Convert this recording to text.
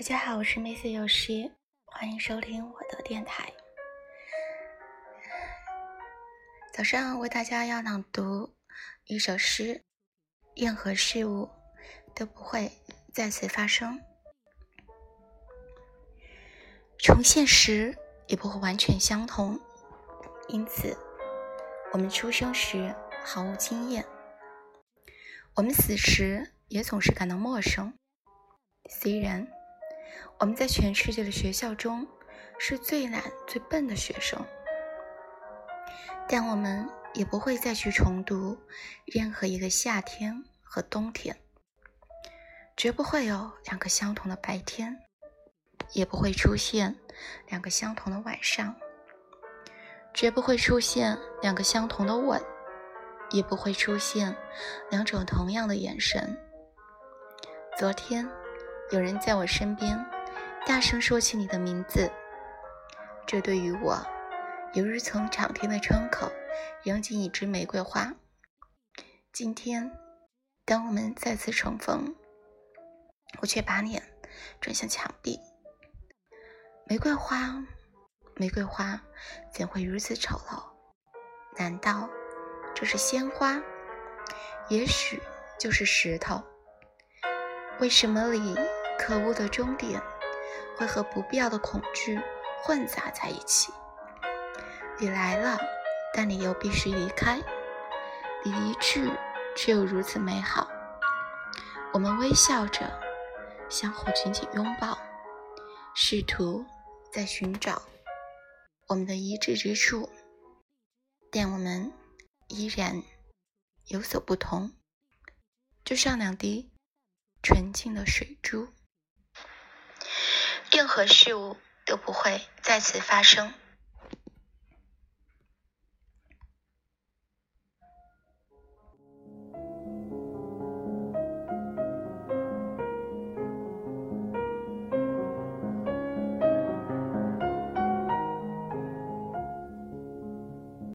大家好，我是 Miss 有诗，欢迎收听我的电台。早上为大家要朗读一首诗：任何事物都不会再次发生，重现时也不会完全相同。因此，我们出生时毫无经验，我们死时也总是感到陌生。虽然我们在全世界的学校中是最懒、最笨的学生，但我们也不会再去重读任何一个夏天和冬天，绝不会有两个相同的白天，也不会出现两个相同的晚上，绝不会出现两个相同的吻，也不会出现两种同样的眼神。昨天。有人在我身边大声说起你的名字，这对于我犹如从敞天的窗口扔进一枝玫瑰花。今天，当我们再次重逢，我却把脸转向墙壁。玫瑰花，玫瑰花，怎会如此丑陋？难道这是鲜花？也许就是石头？为什么你？可恶的终点会和不必要的恐惧混杂在一起。你来了，但你又必须离开。你离去却又如此美好。我们微笑着，相互紧紧拥抱，试图在寻找我们的一致之处，但我们依然有所不同，就像两滴纯净的水珠。任何事物都不会再次发生。